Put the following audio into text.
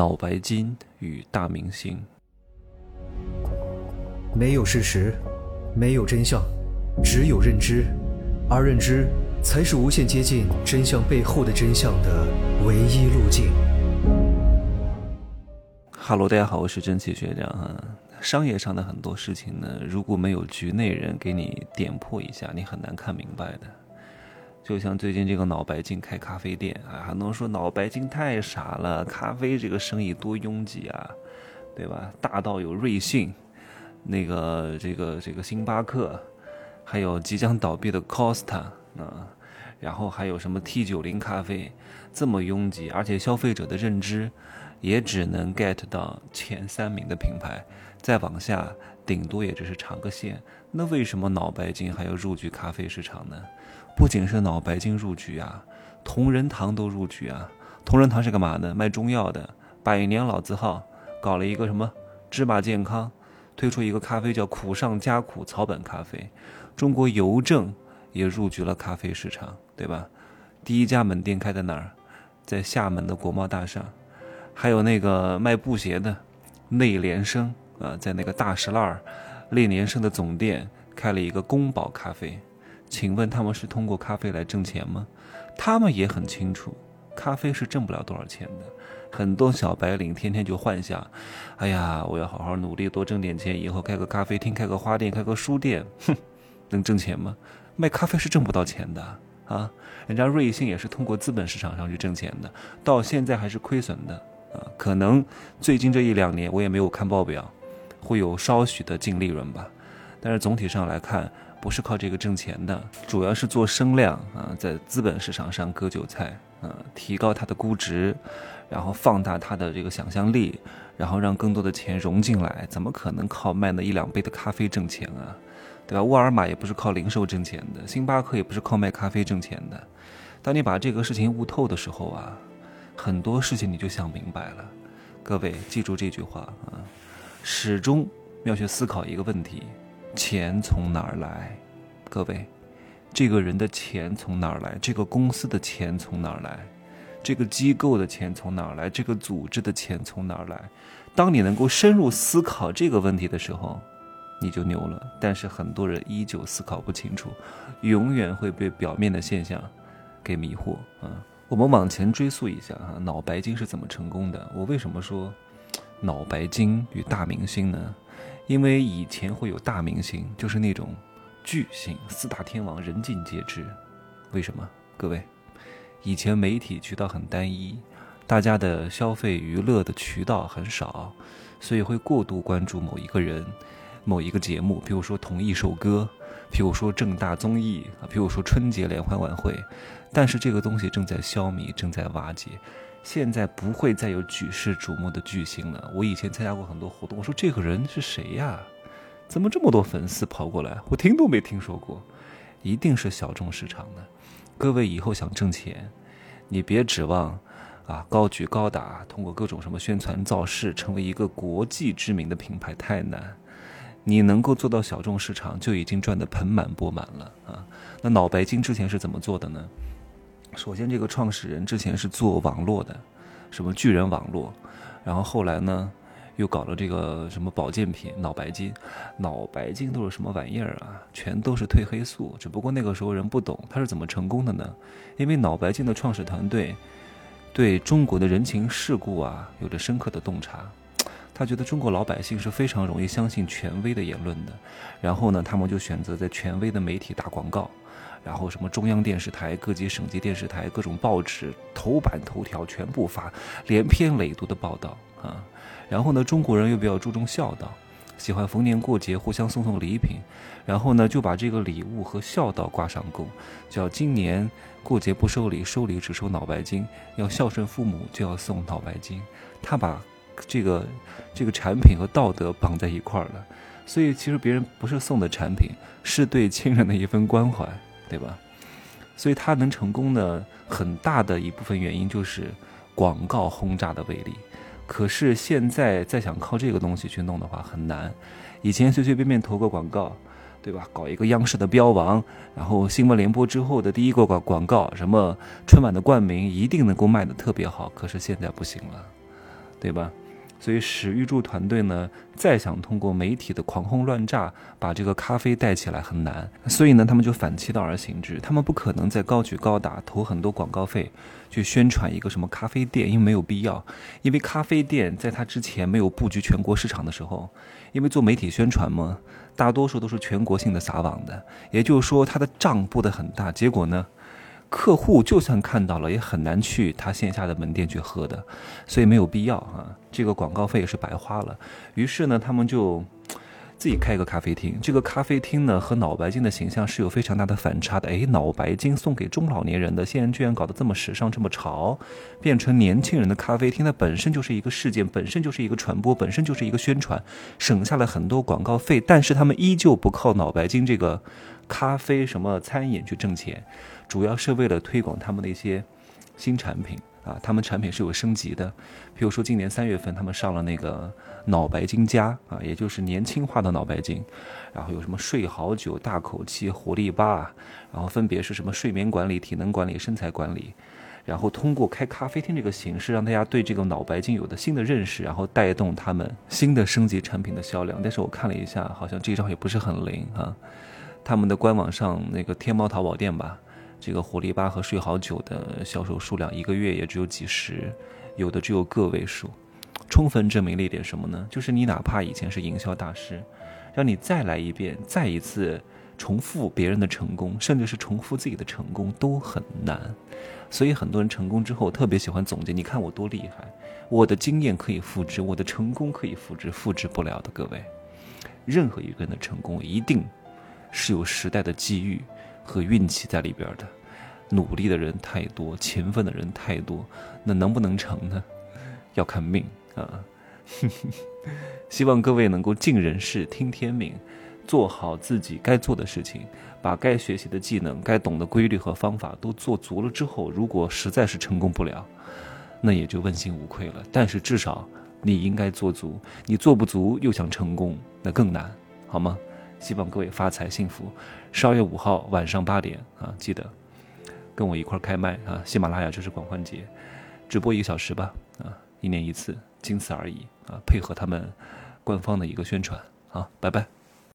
脑白金与大明星。没有事实，没有真相，只有认知，而认知才是无限接近真相背后的真相的唯一路径。哈喽，大家好，我是蒸汽学长哈。商业上的很多事情呢，如果没有局内人给你点破一下，你很难看明白的。就像最近这个脑白金开咖啡店啊，很多人说脑白金太傻了，咖啡这个生意多拥挤啊，对吧？大到有瑞幸，那个这个这个星巴克，还有即将倒闭的 Costa 啊，然后还有什么 T 九零咖啡，这么拥挤，而且消费者的认知也只能 get 到前三名的品牌，再往下顶多也只是尝个鲜。那为什么脑白金还要入局咖啡市场呢？不仅是脑白金入局啊，同仁堂都入局啊。同仁堂是干嘛的？卖中药的。百年老字号，搞了一个什么芝麻健康，推出一个咖啡叫苦上加苦草本咖啡。中国邮政也入局了咖啡市场，对吧？第一家门店开在哪儿？在厦门的国贸大厦。还有那个卖布鞋的内联升啊，在那个大石栏儿，内联升的总店开了一个宫保咖啡。请问他们是通过咖啡来挣钱吗？他们也很清楚，咖啡是挣不了多少钱的。很多小白领天天就幻想，哎呀，我要好好努力，多挣点钱，以后开个咖啡厅，开个花店，开个书店，哼，能挣钱吗？卖咖啡是挣不到钱的啊！人家瑞幸也是通过资本市场上去挣钱的，到现在还是亏损的啊。可能最近这一两年我也没有看报表，会有稍许的净利润吧。但是总体上来看。不是靠这个挣钱的，主要是做声量啊，在资本市场上割韭菜啊，提高它的估值，然后放大它的这个想象力，然后让更多的钱融进来。怎么可能靠卖那一两杯的咖啡挣钱啊？对吧？沃尔玛也不是靠零售挣钱的，星巴克也不是靠卖咖啡挣钱的。当你把这个事情悟透的时候啊，很多事情你就想明白了。各位记住这句话啊，始终要去思考一个问题。钱从哪儿来？各位，这个人的钱从哪儿来？这个公司的钱从哪儿来？这个机构的钱从哪儿来？这个组织的钱从哪儿来？当你能够深入思考这个问题的时候，你就牛了。但是很多人依旧思考不清楚，永远会被表面的现象给迷惑啊！我们往前追溯一下啊，脑白金是怎么成功的？我为什么说脑白金与大明星呢？因为以前会有大明星，就是那种巨星，四大天王人尽皆知。为什么？各位，以前媒体渠道很单一，大家的消费娱乐的渠道很少，所以会过度关注某一个人、某一个节目，比如说同一首歌，比如说正大综艺啊，比如说春节联欢晚会。但是这个东西正在消弭，正在瓦解。现在不会再有举世瞩目的巨星了。我以前参加过很多活动，我说这个人是谁呀？怎么这么多粉丝跑过来？我听都没听说过，一定是小众市场的。各位以后想挣钱，你别指望啊高举高打，通过各种什么宣传造势，成为一个国际知名的品牌太难。你能够做到小众市场，就已经赚得盆满钵满了啊。那脑白金之前是怎么做的呢？首先，这个创始人之前是做网络的，什么巨人网络，然后后来呢，又搞了这个什么保健品脑白金，脑白金都是什么玩意儿啊？全都是褪黑素，只不过那个时候人不懂，他是怎么成功的呢？因为脑白金的创始团队对中国的人情世故啊有着深刻的洞察，他觉得中国老百姓是非常容易相信权威的言论的，然后呢，他们就选择在权威的媒体打广告。然后什么中央电视台、各级省级电视台、各种报纸头版头条全部发连篇累牍的报道啊。然后呢，中国人又比较注重孝道，喜欢逢年过节互相送送礼品。然后呢，就把这个礼物和孝道挂上钩，叫今年过节不收礼，收礼只收脑白金。要孝顺父母就要送脑白金。他把这个这个产品和道德绑在一块儿了。所以其实别人不是送的产品，是对亲人的一份关怀。对吧？所以他能成功的很大的一部分原因就是广告轰炸的威力。可是现在再想靠这个东西去弄的话很难。以前随随便便投个广告，对吧？搞一个央视的标王，然后新闻联播之后的第一个广广告，什么春晚的冠名，一定能够卖的特别好。可是现在不行了，对吧？所以史玉柱团队呢，再想通过媒体的狂轰乱炸把这个咖啡带起来很难，所以呢，他们就反其道而行之，他们不可能再高举高打，投很多广告费去宣传一个什么咖啡店，因为没有必要，因为咖啡店在他之前没有布局全国市场的时候，因为做媒体宣传嘛，大多数都是全国性的撒网的，也就是说他的账布得很大，结果呢？客户就算看到了，也很难去他线下的门店去喝的，所以没有必要啊，这个广告费也是白花了。于是呢，他们就自己开一个咖啡厅。这个咖啡厅呢，和脑白金的形象是有非常大的反差的。哎，脑白金送给中老年人的，现在居然搞得这么时尚、这么潮，变成年轻人的咖啡厅，它本身就是一个事件，本身就是一个传播，本身就是一个宣传，省下了很多广告费。但是他们依旧不靠脑白金这个咖啡什么餐饮去挣钱。主要是为了推广他们的一些新产品啊，他们产品是有升级的。比如说今年三月份，他们上了那个脑白金加啊，也就是年轻化的脑白金，然后有什么睡好久、大口气、活力吧，然后分别是什么睡眠管理、体能管理、身材管理，然后通过开咖啡厅这个形式，让大家对这个脑白金有的新的认识，然后带动他们新的升级产品的销量。但是我看了一下，好像这一招也不是很灵啊。他们的官网上那个天猫淘宝店吧。这个活力吧和睡好久的销售数量一个月也只有几十，有的只有个位数，充分证明了一点什么呢？就是你哪怕以前是营销大师，让你再来一遍，再一次重复别人的成功，甚至是重复自己的成功都很难。所以很多人成功之后特别喜欢总结，你看我多厉害，我的经验可以复制，我的成功可以复制，复制不了的。各位，任何一个人的成功一定是有时代的机遇。和运气在里边的，努力的人太多，勤奋的人太多，那能不能成呢？要看命啊！希望各位能够尽人事，听天命，做好自己该做的事情，把该学习的技能、该懂的规律和方法都做足了之后，如果实在是成功不了，那也就问心无愧了。但是至少你应该做足，你做不足又想成功，那更难，好吗？希望各位发财幸福。十二月五号晚上八点啊，记得跟我一块开麦啊！喜马拉雅就是狂欢节，直播一个小时吧啊，一年一次，仅此而已啊！配合他们官方的一个宣传啊，拜拜。